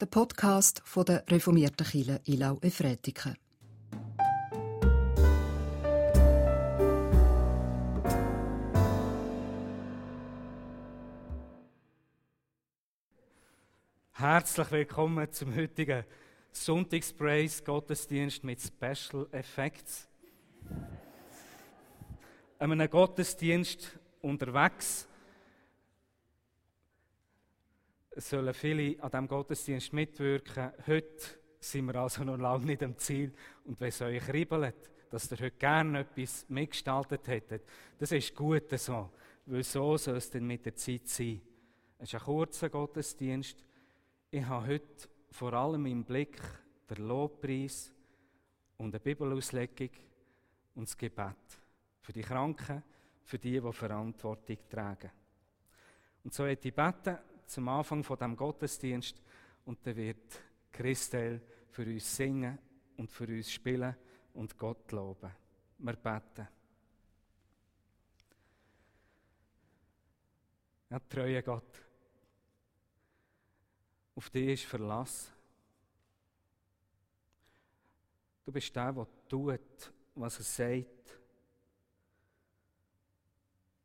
der Podcast von der reformierten Kirche Ilau Efretiken. Herzlich willkommen zum heutigen Sonntagspraise Gottesdienst mit Special Effects. Einem Gottesdienst unterwegs es sollen viele an diesem Gottesdienst mitwirken. Heute sind wir also noch lange nicht am Ziel. Und wenn es euch kribbelt, dass ihr heute gerne etwas mitgestaltet hättet, das ist gut so. Weil so soll es dann mit der Zeit sein. Es ist ein kurzer Gottesdienst. Ich habe heute vor allem im Blick den Lobpreis und eine Bibelauslegung und das Gebet. Für die Kranken, für die, die Verantwortung tragen. Und so hätte ich beten, zum Anfang von dem Gottesdienst und dann wird Christel für uns singen und für uns spielen und Gott loben. Wir beten. Ja, treue Gott. Auf dich ist Verlass. Du bist der, der tut, was er sagt.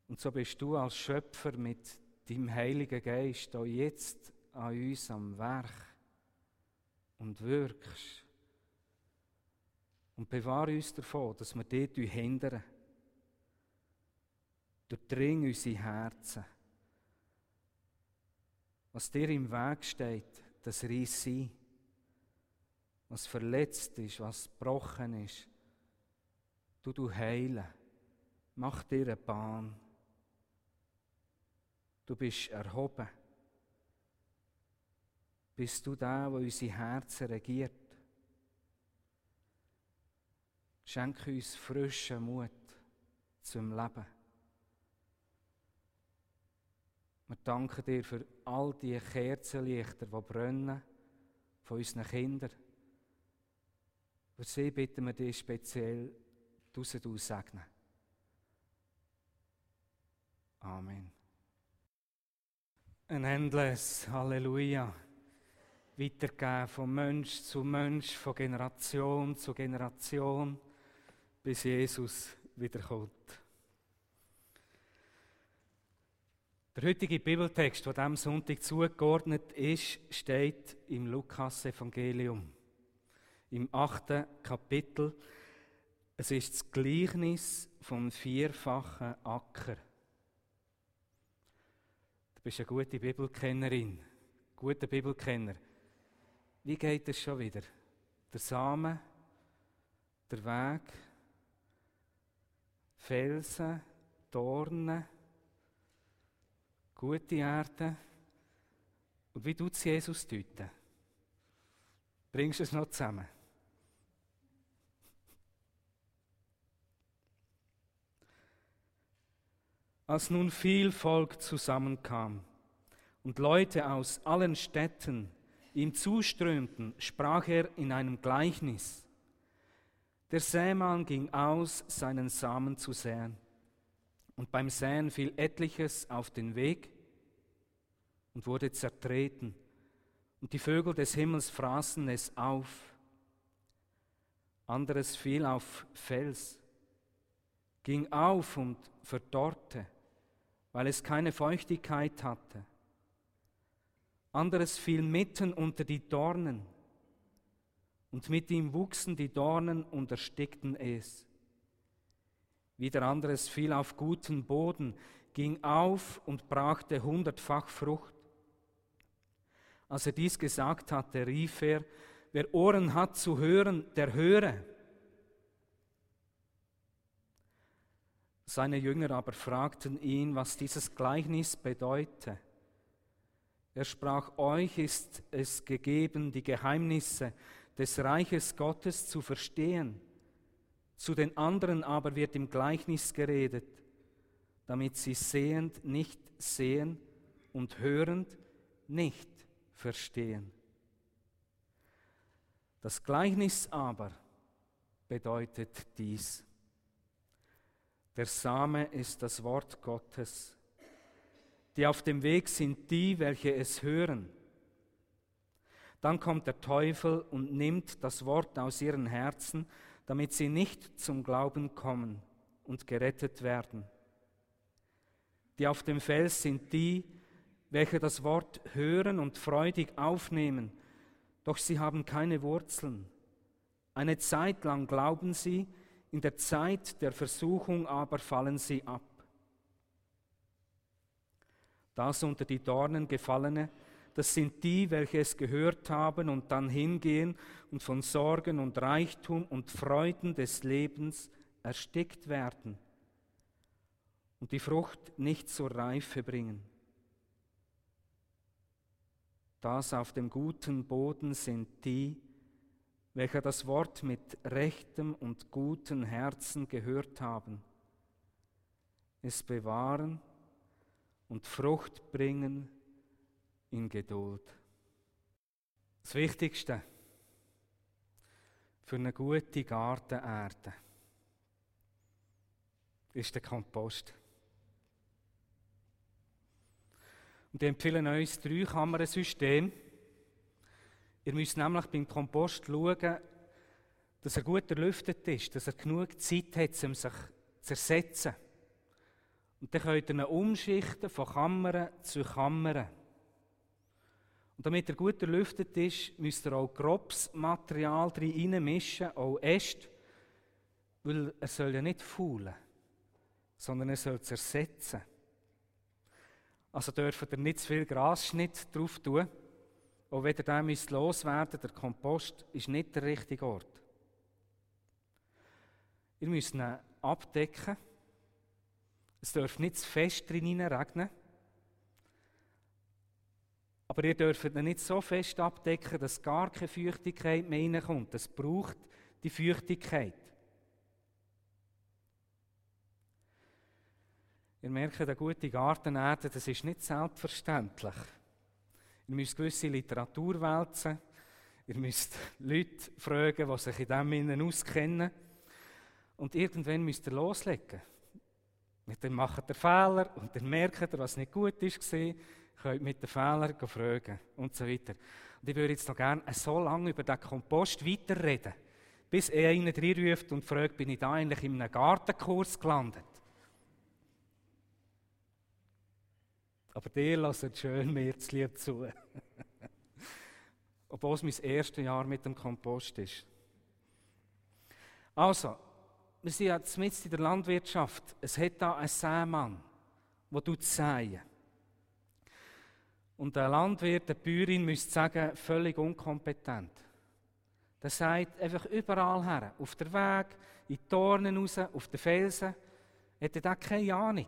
Und so bist du als Schöpfer mit deinem Heiligen Geist auch jetzt an uns am Werk und wirkst. Und bewahre uns davon, dass wir dort hindern. Durchdring unsere Herzen. Was dir im Weg steht, das reiss sein. Was verletzt ist, was gebrochen ist, du du heilen. Mach dir eine Bahn. Du bist erhoben. Bist du der, der unsere Herzen regiert? Schenk uns frischen Mut zum Leben. Wir danken dir für all die Kerzenlichter, die brennen, von unseren Kindern. Für sie bitten wir dich speziell, du sie segnen. Amen ein endless Halleluja weitergeben von Mensch zu Mensch, von Generation zu Generation, bis Jesus wiederkommt. Der heutige Bibeltext, der diesem Sonntag zugeordnet ist, steht im Lukas-Evangelium, im achten Kapitel. Es ist das Gleichnis vom vierfachen Acker bist eine gute Bibelkennerin, guter Bibelkenner. Wie geht es schon wieder? Der Samen, der Weg, Felsen, Dornen, gute Erde. Und wie tut Jesus deuten? Bringst du es noch zusammen? Als nun viel Volk zusammenkam und Leute aus allen Städten ihm zuströmten, sprach er in einem Gleichnis. Der Sämann ging aus, seinen Samen zu säen. Und beim Säen fiel etliches auf den Weg und wurde zertreten. Und die Vögel des Himmels fraßen es auf. Anderes fiel auf Fels, ging auf und verdorrte weil es keine Feuchtigkeit hatte. Anderes fiel mitten unter die Dornen, und mit ihm wuchsen die Dornen und erstickten es. Wieder anderes fiel auf guten Boden, ging auf und brachte hundertfach Frucht. Als er dies gesagt hatte, rief er, wer Ohren hat zu hören, der höre. Seine Jünger aber fragten ihn, was dieses Gleichnis bedeute. Er sprach, euch ist es gegeben, die Geheimnisse des Reiches Gottes zu verstehen. Zu den anderen aber wird im Gleichnis geredet, damit sie sehend nicht sehen und hörend nicht verstehen. Das Gleichnis aber bedeutet dies. Der Same ist das Wort Gottes. Die auf dem Weg sind die, welche es hören. Dann kommt der Teufel und nimmt das Wort aus ihren Herzen, damit sie nicht zum Glauben kommen und gerettet werden. Die auf dem Fels sind die, welche das Wort hören und freudig aufnehmen, doch sie haben keine Wurzeln. Eine Zeit lang glauben sie, in der Zeit der Versuchung aber fallen sie ab. Das unter die Dornen gefallene, das sind die, welche es gehört haben und dann hingehen und von Sorgen und Reichtum und Freuden des Lebens erstickt werden und die Frucht nicht zur Reife bringen. Das auf dem guten Boden sind die, welche das Wort mit rechtem und gutem Herzen gehört haben, es bewahren und Frucht bringen in Geduld. Das Wichtigste für eine gute Gartenerde ist der Kompost. Und ich empfehle euch das Drei-Kammern-System. Ihr müsst nämlich beim Kompost schauen, dass er gut erlüftet ist, dass er genug Zeit hat, um sich zu ersetzen. Und dann könnt ihr ihn umschichten von Kammern zu Kammern. Und damit er gut erlüftet ist, müsst ihr auch grobes Material reinmischen, auch Äste, weil er soll ja nicht faulen, sondern er soll es ersetzen. Also dürft ihr nicht zu viel Grasschnitt drauf tun. Auch wenn ihr den müsst loswerden der Kompost ist nicht der richtige Ort. Ihr müsst ihn abdecken. Es darf nicht zu fest drin regnen. Aber ihr dürft ihn nicht so fest abdecken, dass gar keine Feuchtigkeit mehr reinkommt. Es braucht die Feuchtigkeit. Ihr merkt, eine gute Gartenerde, das ist nicht selbstverständlich. Ihr müsst gewisse Literatur wälzen. Ihr müsst Leute fragen, die sich in diesem Innen auskennen. Und irgendwann müsst ihr loslegen. Und dann macht ihr Fehler und dann merkt ihr, was nicht gut ist, könnt mit den Fehlern fragen und so weiter. Und ich würde jetzt noch gerne so lange über den Kompost weiterreden, bis einer reinruft und fragt, bin ich da eigentlich in einem Gartenkurs gelandet? Aber dir lasst schön mir zu lieb zu. Obwohl es mein erstes Jahr mit dem Kompost ist. Also, wir sind jetzt mit in der Landwirtschaft. Es hat da einen Sämann, der tut säen. Und der Landwirt, der Bäuerin, müsste sagen, völlig unkompetent. Der sagt einfach überall her, auf der Weg, in die Dornen raus, auf den Felsen, hat er keine Ahnung.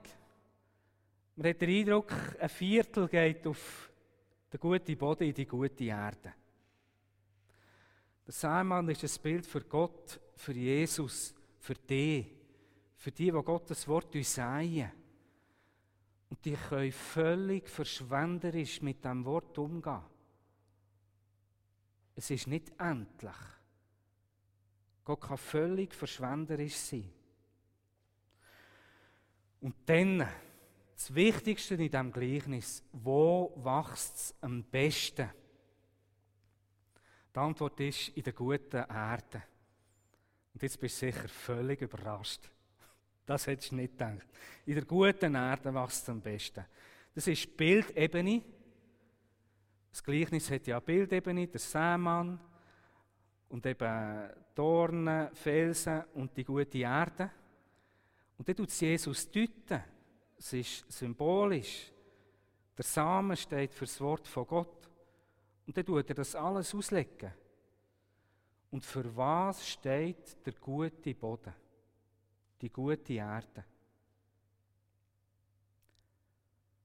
Man hat den Eindruck, ein Viertel geht auf den guten Boden, in die gute Erde. Der Samenmann ist ein Bild für Gott, für Jesus, für die, für die, die Gottes Wort säen. Und die können völlig verschwenderisch mit dem Wort umgehen. Es ist nicht endlich. Gott kann völlig verschwenderisch sein. Und dann das Wichtigste in diesem Gleichnis, wo wächst es am besten? Die Antwort ist in der guten Erde. Und jetzt bist du sicher völlig überrascht. Das hättest du nicht gedacht. In der guten Erde wächst es am besten. Das ist Bildebene. Das Gleichnis hat ja Bildebene, der Sämann und eben Dornen, Felsen und die gute Erde. Und dann tut Jesus deuten. Es ist symbolisch. Der Samen steht für das Wort von Gott. Und dann tut er das alles auslegen. Und für was steht der gute Boden? Die gute Erde.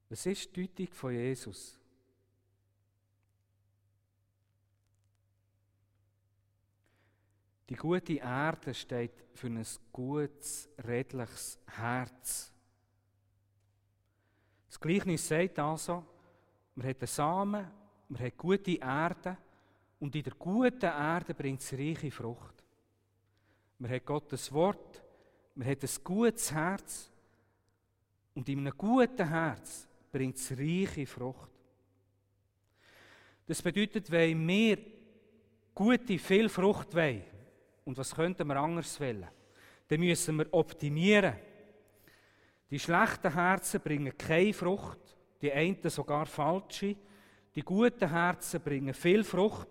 Was ist die Deutung von Jesus? Die gute Erde steht für ein gutes, redliches Herz. Das Gleichnis sagt also, man hat einen Samen, man hat gute Erde und in der guten Erde bringt es reiche Frucht. Man hat Gottes Wort, man hat ein gutes Herz und in einem guten Herz bringt es reiche Frucht. Das bedeutet, wenn wir gute, viel Frucht wollen, und was könnten wir anders wollen, dann müssen wir optimieren. Die schlechten Herzen bringen keine Frucht, die einen sogar falsche. Die guten Herzen bringen viel Frucht.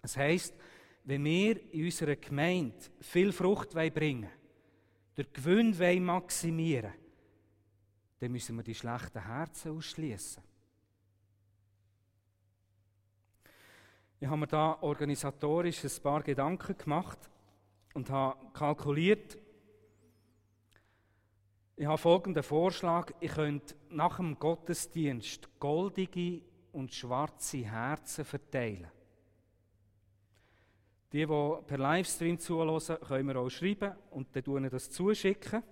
Das heißt, wenn wir in unserer Gemeinde viel Frucht bringen wollen, den Gewinn maximieren wollen, dann müssen wir die schlechten Herzen ausschließen. Ich habe mir da organisatorisch ein paar Gedanken gemacht und habe kalkuliert, ich habe folgenden Vorschlag. Ich könnte nach dem Gottesdienst goldige und schwarze Herzen verteilen. Die, die per Livestream zuhören, können wir auch schreiben und dann das zuschicken.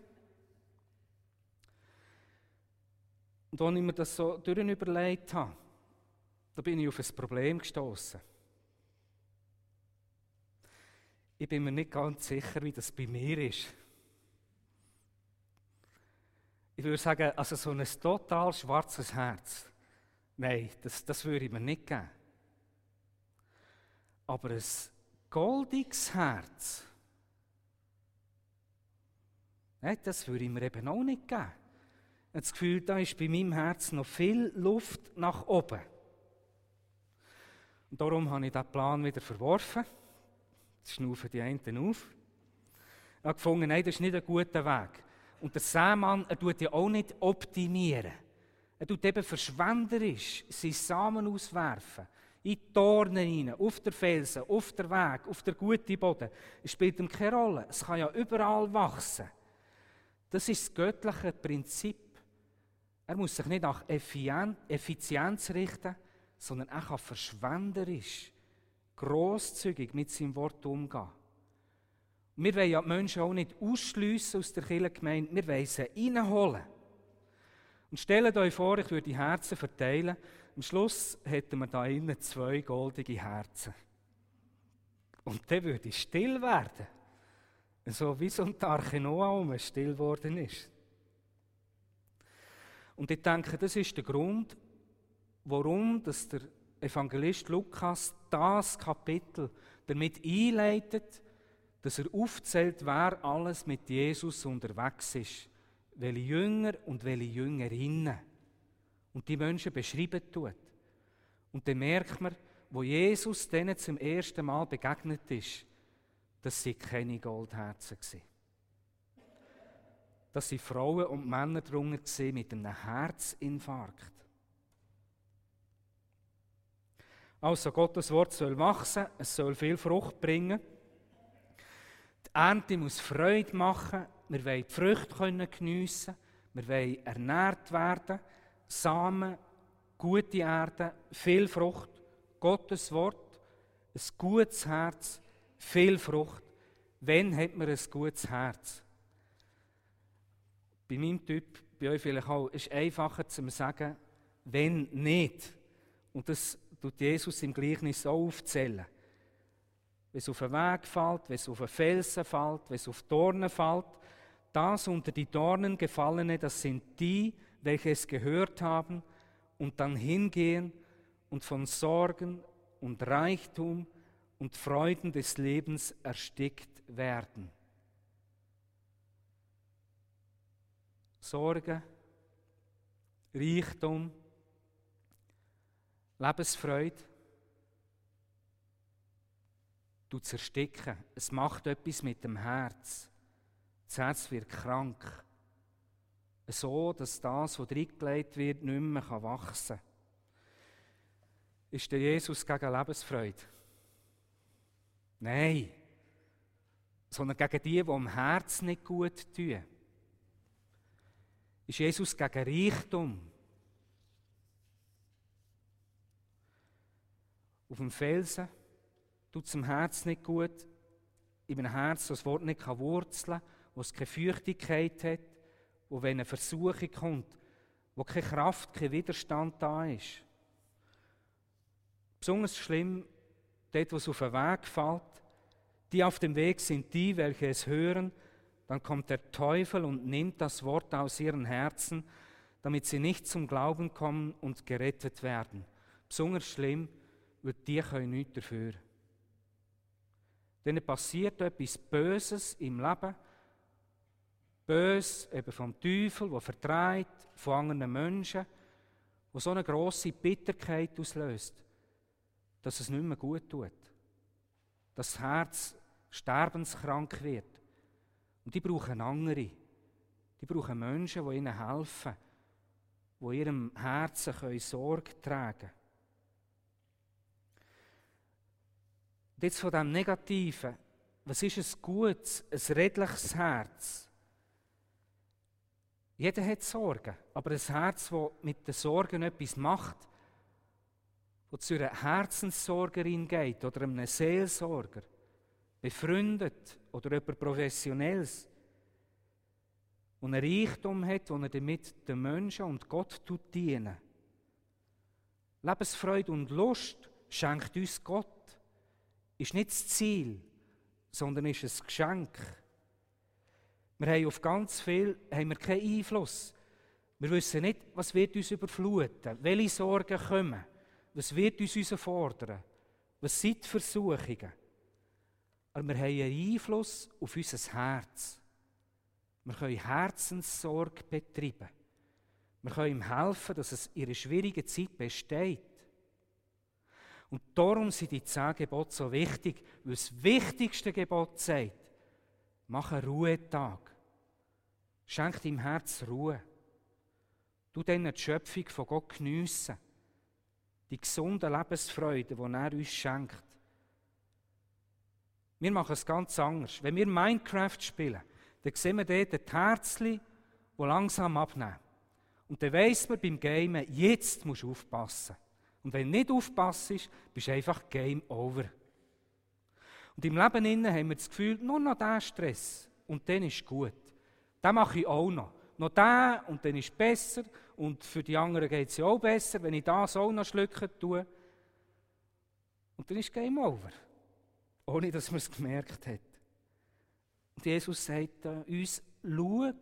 Und als ich mir das so überlegt habe, da bin ich auf ein Problem gestoßen. Ich bin mir nicht ganz sicher, wie das bei mir ist. Ich würde sagen, also so ein total schwarzes Herz, nein, das, das würde ich mir nicht geben. Aber ein goldiges Herz, nein, das würde ich mir eben auch nicht geben. Das Gefühl, da ist bei meinem Herz noch viel Luft nach oben. Und darum habe ich diesen Plan wieder verworfen. Jetzt schnaufen die einen auf. Ich habe gefunden, nein, das ist nicht ein guter Weg. Und der Sämann, er tut ja auch nicht optimieren. Er tut eben verschwenderisch seinen Samen auswerfen. In die Dornen hinein, auf der Felsen, auf der Weg, auf der guten Boden. Es spielt ihm keine Rolle. Es kann ja überall wachsen. Das ist das göttliche Prinzip. Er muss sich nicht nach Effizienz richten, sondern er kann verschwenderisch großzügig mit seinem Wort umgehen. Wir wollen ja die Menschen auch nicht ausschliessen aus der Kirchengemeinde, wir wollen sie reinholen. Und stellt euch vor, ich würde die Herzen verteilen. Am Schluss hätten wir da innen zwei goldige Herzen. Und dann würde ich still werden. So wie so ein Arche Noah still geworden ist. Und ich denke, das ist der Grund, warum dass der Evangelist Lukas das Kapitel damit einleitet, dass er aufzählt, wer alles mit Jesus unterwegs ist, welche Jünger und welche Jüngerinnen. Und die Menschen beschreiben tut. Und dann merkt man, wo Jesus denen zum ersten Mal begegnet ist, dass sie keine Goldherzen waren. Dass sie Frauen und Männer drunter mit einem Herzinfarkt. Also Gottes Wort soll wachsen, es soll viel Frucht bringen. Die Ernte muss Freude machen, wir wollen die Früchte geniessen, wir wollen ernährt werden, Samen, gute Erde, viel Frucht, Gottes Wort, ein gutes Herz, viel Frucht. Wenn hat man ein gutes Herz? Bei meinem Typ, bei euch vielleicht auch, ist es einfacher zu sagen, wenn nicht. Und das tut Jesus im Gleichnis auch aufzählen. Wenn es auf den Weg fällt, wenn es auf einen Felsen fällt, wenn es auf Dornen fällt, das unter die Dornen gefallene, das sind die, welche es gehört haben und dann hingehen und von Sorgen und Reichtum und Freuden des Lebens erstickt werden. Sorge, Reichtum, Lebensfreude, du zersticken. Es macht etwas mit dem Herz. Das Herz wird krank. So, dass das, was reingelegt wird, nicht mehr wachsen kann. Ist der Jesus gegen Lebensfreude? Nein. Sondern gegen die, die am Herz nicht gut tun. Ist Jesus gegen Reichtum? auf dem Felsen, tut es dem Herz nicht gut, in einem Herz, das das Wort nicht wurzeln kann, wo es keine Feuchtigkeit hat, wo wenn eine Versuchung kommt, wo keine Kraft, kein Widerstand da ist. Besonders schlimm, dort, wo es auf den Weg fällt, die auf dem Weg sind die, welche es hören, dann kommt der Teufel und nimmt das Wort aus ihren Herzen, damit sie nicht zum Glauben kommen und gerettet werden. Besonders schlimm, weil die können nichts dafür. Denen passiert etwas Böses im Leben, bös eben vom Teufel, der vertreibt, von anderen Menschen, wo so eine große Bitterkeit auslöst, dass es nicht mehr gut tut, dass das Herz sterbenskrank wird. Und die brauchen andere. Die brauchen Menschen, die ihnen helfen, die ihrem Herzen Sorge tragen können. Und jetzt von dem Negativen, was ist ein gutes, ein redliches Herz? Jeder hat Sorgen, aber ein Herz, das mit den Sorgen etwas macht, das zu einer Herzenssorgerin geht oder einem Seelsorger, befreundet oder jemand Professionelles, und ein Reichtum hat, wo er damit den Menschen und Gott dienen Lebensfreude und Lust schenkt uns Gott. Ist nicht das Ziel, sondern ist ein Geschenk. Wir haben auf ganz viel haben wir keinen Einfluss. Wir wissen nicht, was wird uns überfluten, welche Sorgen kommen, was wird uns herausfordern, was sind Versuchungen. Aber wir haben einen Einfluss auf unser Herz. Wir können Herzenssorge betreiben. Wir können ihm helfen, dass es in einer schwierigen Zeit besteht. Und darum sind die zehn Gebote so wichtig, weil das wichtigste Gebot sagt, mach einen Ruhetag. Schenk deinem Herz Ruhe. Du dann die Schöpfung von Gott geniessen. Die gesunde Lebensfreude, die er uns schenkt. Wir machen es ganz anders. Wenn wir Minecraft spielen, dann sehen wir dort ein Herzchen, das langsam abnehmen. Und dann weiss man beim Gamen, jetzt musst du aufpassen. Und wenn du nicht aufpasst, bist du einfach Game Over. Und im Leben haben wir das Gefühl, nur noch diesen Stress und dann ist gut. Den mache ich auch noch. Noch den und dann ist es besser. Und für die anderen geht es ja auch besser, wenn ich das auch noch schlucken tue. Und dann ist Game Over. Ohne dass man es gemerkt hat. Und Jesus sagt uns, schau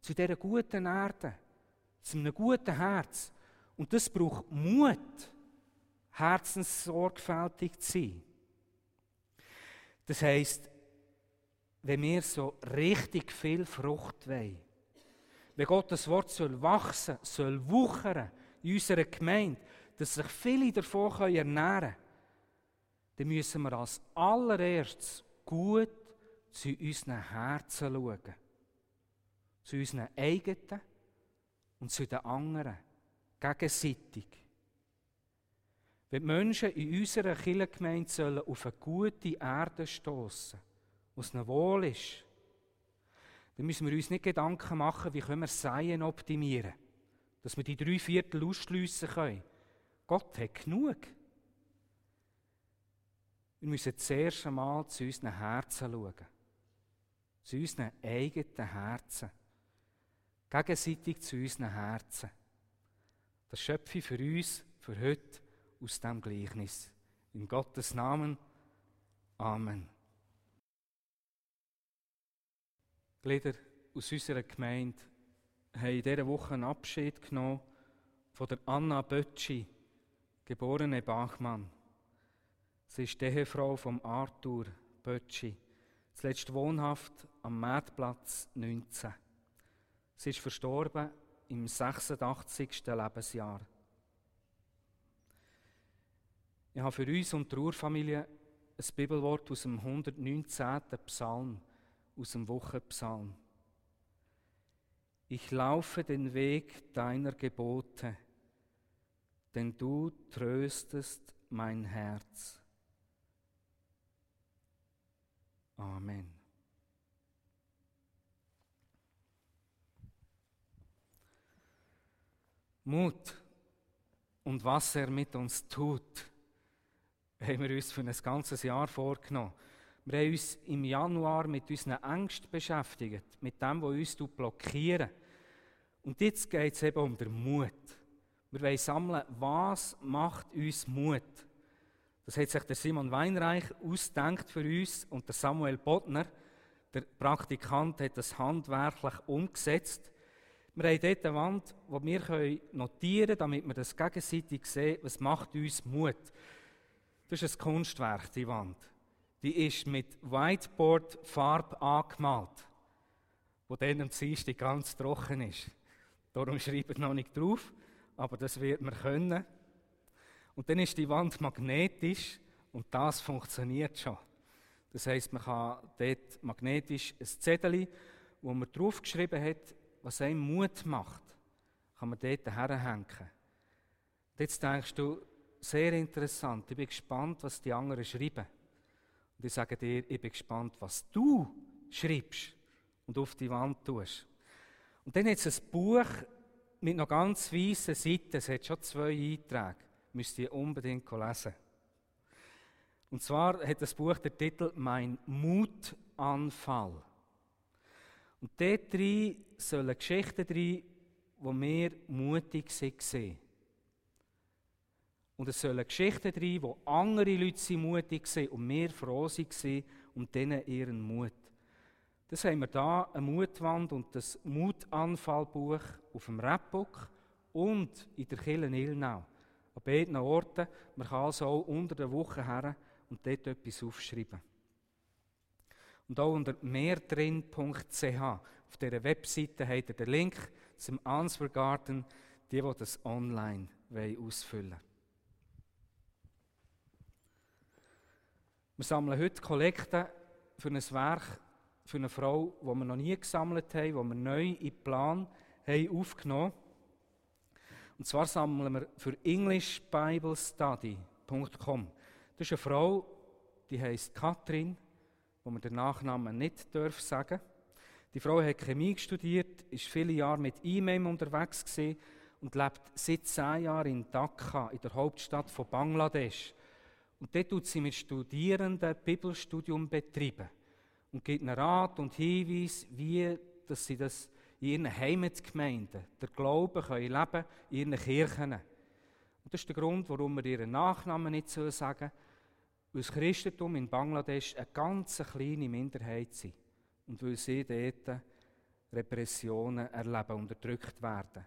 zu dieser guten Erde, zu einem guten Herz. Und das braucht Mut, herzenssorgfältig zu sein. Das heisst, wenn wir so richtig viel Frucht wollen, wenn Gottes Wort soll wachsen, soll wuchern in unserer Gemeinde, dass sich viele davon ernähren können, dann müssen wir als allererstes gut zu unseren Herzen schauen. Zu unseren eigenen und zu den anderen. Gegenseitig. Wenn die Menschen in unserer Kirchengemeinde auf eine gute Erde stoßen was ihnen wohl ist, dann müssen wir uns nicht Gedanken machen, wie können wir Seien optimieren, dass wir die drei Viertel ausschliessen können. Gott hat genug. Wir müssen zuerst einmal zu unseren Herzen schauen. Zu unseren eigenen Herzen. Gegenseitig zu unseren Herzen. Das schöpfe für uns, für heute, aus dem Gleichnis. In Gottes Namen. Amen. Glieder aus unserer Gemeinde haben in dieser Woche einen Abschied genommen von der Anna Bötschi, geborene Bachmann. Sie ist die Ehefrau von Arthur Bötschi, zuletzt wohnhaft am Mädplatz 19. Sie ist verstorben im 86. Lebensjahr. Ich habe für uns und die Ruhrfamilie ein Bibelwort aus dem 119. Psalm aus dem Wochenpsalm. Ich laufe den Weg deiner Gebote, denn du tröstest mein Herz. Amen. Mut und was er mit uns tut, haben wir uns für ein ganzes Jahr vorgenommen. Wir haben uns im Januar mit unseren Ängsten beschäftigt, mit dem, was uns blockieren. Und jetzt geht es eben um den Mut. Wir wollen sammeln, was macht uns Mut? Das hat sich der Simon Weinreich ausgedacht für uns und der Samuel Bodner, der Praktikant, hat das handwerklich umgesetzt. Wir haben dort eine Wand, die wir notieren können, damit wir das gegenseitig sehen, was macht uns Mut. Das ist ein Kunstwerk, die Wand. Die ist mit Whiteboard-Farbe angemalt, wo dann am Dienstag ganz trocken ist. Darum schreibe ich noch nicht drauf, aber das wird man können. Und dann ist die Wand magnetisch und das funktioniert schon. Das heißt, man kann dort magnetisch ein Zettel, wo man draufgeschrieben hat, was einem Mut macht, kann man dort herhängen. Jetzt denkst du, sehr interessant, ich bin gespannt, was die anderen schreiben. Und ich sage dir, ich bin gespannt, was du schreibst und auf die Wand tust. Und dann hat es ein Buch mit noch ganz weißen Seiten, es hat schon zwei Einträge, müsst ihr unbedingt lesen. Und zwar hat das Buch den Titel Mein Mutanfall. Und dort drin sollen Geschichten drin, wo wir mutig waren. Und es sollen Geschichten drin, wo andere Leute mutig waren und wir froh waren um denen ihren Mut. Das haben wir da, eine Mutwand und das Mutanfallbuch auf dem Rapbook und in der Kille Ilnau. An beiden Orten. Man kann also auch unter der Woche her und dort etwas aufschreiben. Und auch unter mehrdrin.ch auf dieser Webseite habt ihr den Link zum Answer Garden, die, die das online ausfüllen wollen. Wir sammeln heute Kollekte für ein Werk für eine Frau, die wir noch nie gesammelt haben, die wir neu in den Plan haben aufgenommen Und zwar sammeln wir für englishbiblestudy.com. Das ist eine Frau, die heißt Katrin, wo man den Nachnamen nicht darf sagen. Die Frau hat Chemie studiert, ist viele Jahre mit E-Mail unterwegs gewesen und lebt seit zehn Jahren in Dhaka, in der Hauptstadt von Bangladesch. Und dort tut sie mit Studierenden Bibelstudium betreiben und gibt ihnen Rat und Hinweis, wie dass sie das in ihren Heimatgemeinden, der Glauben können leben in ihren Kirchen. Und das ist der Grund, warum wir ihren Nachnamen nicht sagen, weil das Christentum in Bangladesch eine ganz kleine Minderheit ist und weil sie dort Repressionen erleben, unterdrückt werden.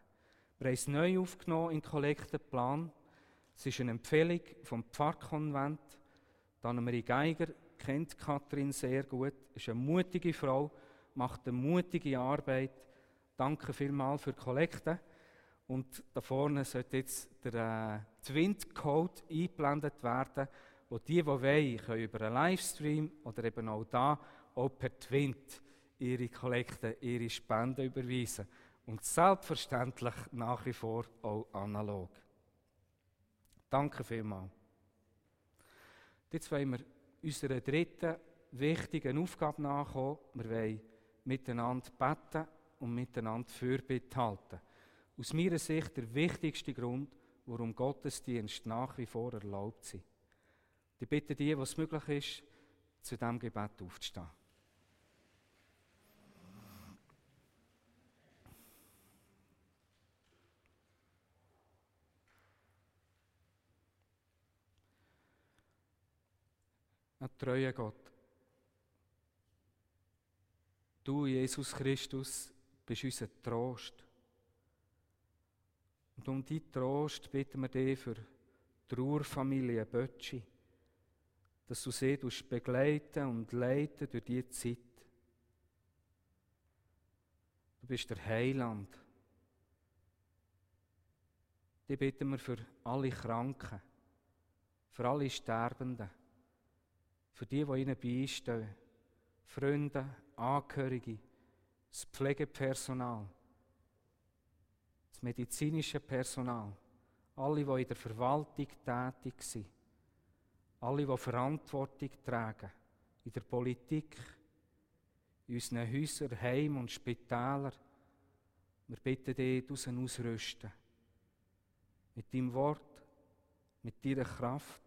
Wir haben es neu aufgenommen in Kollektenplan. Es ist eine Empfehlung vom Pfarrkonvent. Annemarie Geiger kennt Kathrin sehr gut, ist eine mutige Frau, macht eine mutige Arbeit. Danke vielmals für die Kollekte. Und da vorne sollte jetzt der äh, Twint-Code eingeblendet werden, wo die, die wollen, können über einen Livestream oder eben auch da, auch per Twint ihre Kollekte, ihre Spenden überweisen. Und selbstverständlich nach wie vor auch analog. Danke vielmals. Jetzt wollen wir unserer dritten wichtigen Aufgabe nachkommen. Wir wollen miteinander beten und miteinander Fürbitte halten. Aus meiner Sicht der wichtigste Grund, warum Gottesdienst nach wie vor erlaubt sind. Ich bitte die, was möglich ist, zu diesem Gebet aufzustehen. Ein treuer Gott. Du, Jesus Christus, bist unser Trost. Und um deinen Trost bitten wir dich für die Trauerfamilie Bötschi, dass du sie begleiten und leiten durch diese Zeit. Du bist der Heiland. Die bitten wir für alle Kranken, für alle Sterbenden für die, die ihnen beistehen. Freunde, Angehörige, das Pflegepersonal, das medizinische Personal, alle, die in der Verwaltung tätig sind, alle, die Verantwortung tragen, in der Politik, in unseren Häusern, Heimen und Spitälern. Wir bitten dich, du ausrüsten. Mit deinem Wort, mit deiner Kraft.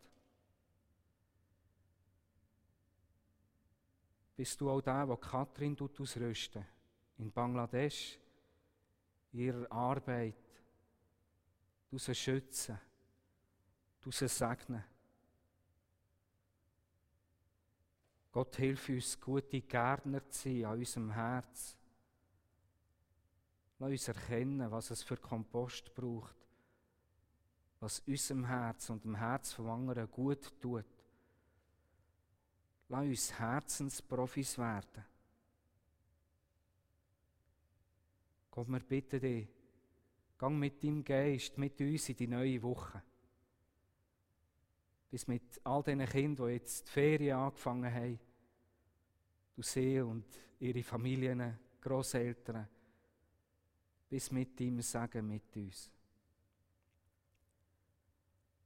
bist du auch der, der Katrin ausrüsten in Bangladesch, in ihrer Arbeit, du sie schützen, du sie segnen. Gott hilf uns, gute Gärtner zu sein an unserem Herz. Lass uns erkennen, was es für Kompost braucht, was unserem Herz und dem Herz von anderen gut tut. Lass uns Herzensprofis werden. Gott, wir bitten dich, gang mit deinem Geist mit uns in die neue Woche. Bis mit all diesen Kindern, die jetzt die Ferien angefangen haben, du sie und ihre Familien, Großeltern, bis mit ihm Sagen mit uns.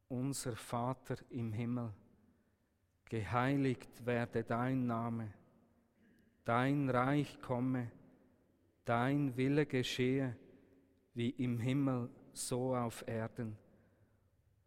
Unser Vater im Himmel, geheiligt werde dein Name, dein Reich komme, dein Wille geschehe, wie im Himmel, so auf Erden.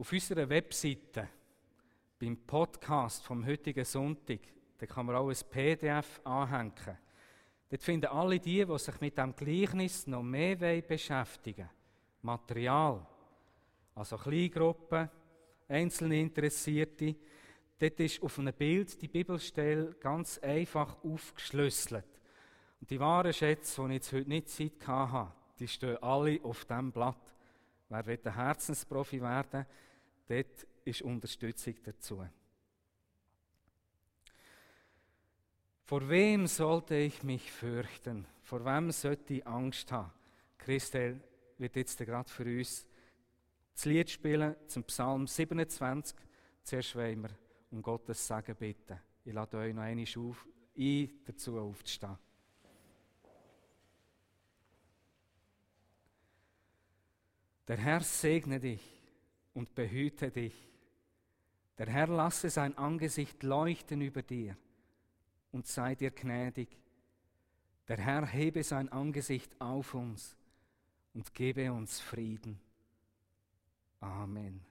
Auf unserer Webseite, beim Podcast vom heutigen Sonntag, da kann man auch ein PDF anhängen. Dort finden alle die, die sich mit dem Gleichnis noch mehr beschäftigen Material. Also Kleingruppen, einzelne Interessierte. Dort ist auf einem Bild die Bibelstelle ganz einfach aufgeschlüsselt. Und die wahren Schätze, die ich jetzt heute nicht Zeit hatte, die stehen alle auf diesem Blatt. Wer will ein Herzensprofi werden, dort ist Unterstützung dazu. Vor wem sollte ich mich fürchten? Vor wem sollte ich Angst haben? Christel wird jetzt gerade für uns das Lied spielen zum Psalm 27. Zuerst wollen wir um Gottes Segen bitten. Ich lade euch noch einmal auf, ein, dazu aufzustehen. Der Herr segne dich und behüte dich. Der Herr lasse sein Angesicht leuchten über dir und sei dir gnädig. Der Herr hebe sein Angesicht auf uns und gebe uns Frieden. Amen.